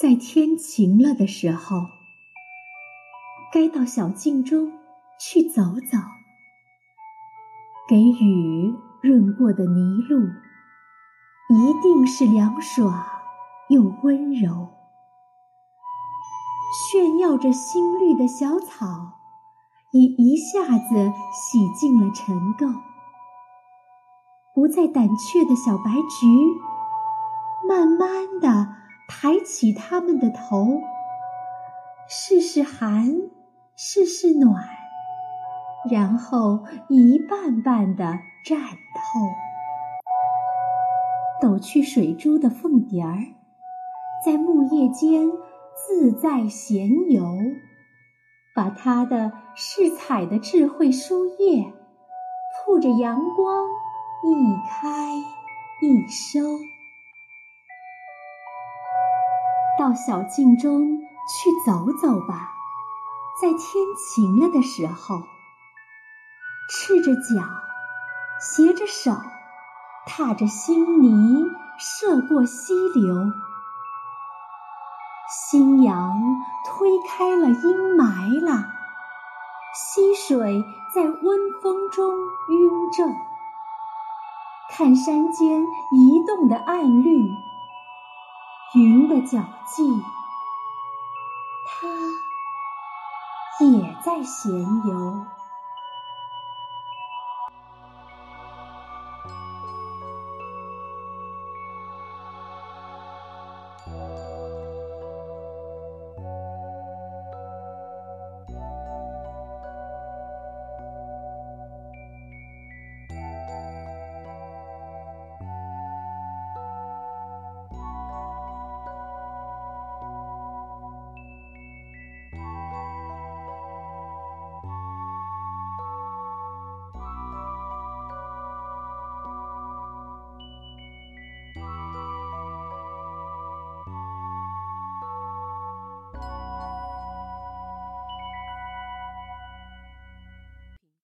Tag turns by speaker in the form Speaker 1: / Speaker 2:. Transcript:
Speaker 1: 在天晴了的时候，该到小径中去走走，给雨润过的泥路，一定是凉爽又温柔。炫耀着新绿的小草，已一下子洗净了尘垢，不再胆怯的小白菊，慢慢的。抬起他们的头，试试寒，试试暖，然后一瓣瓣的绽透。抖去水珠的凤蝶儿，在木叶间自在闲游，把它的饰彩的智慧书页，铺着阳光，一开一收。到小径中去走走吧，在天晴了的时候，赤着脚，携着手，踏着新泥，涉过溪流。新阳推开了阴霾了，溪水在温风中晕皱，看山间移动的暗绿。的脚迹，它也在闲游。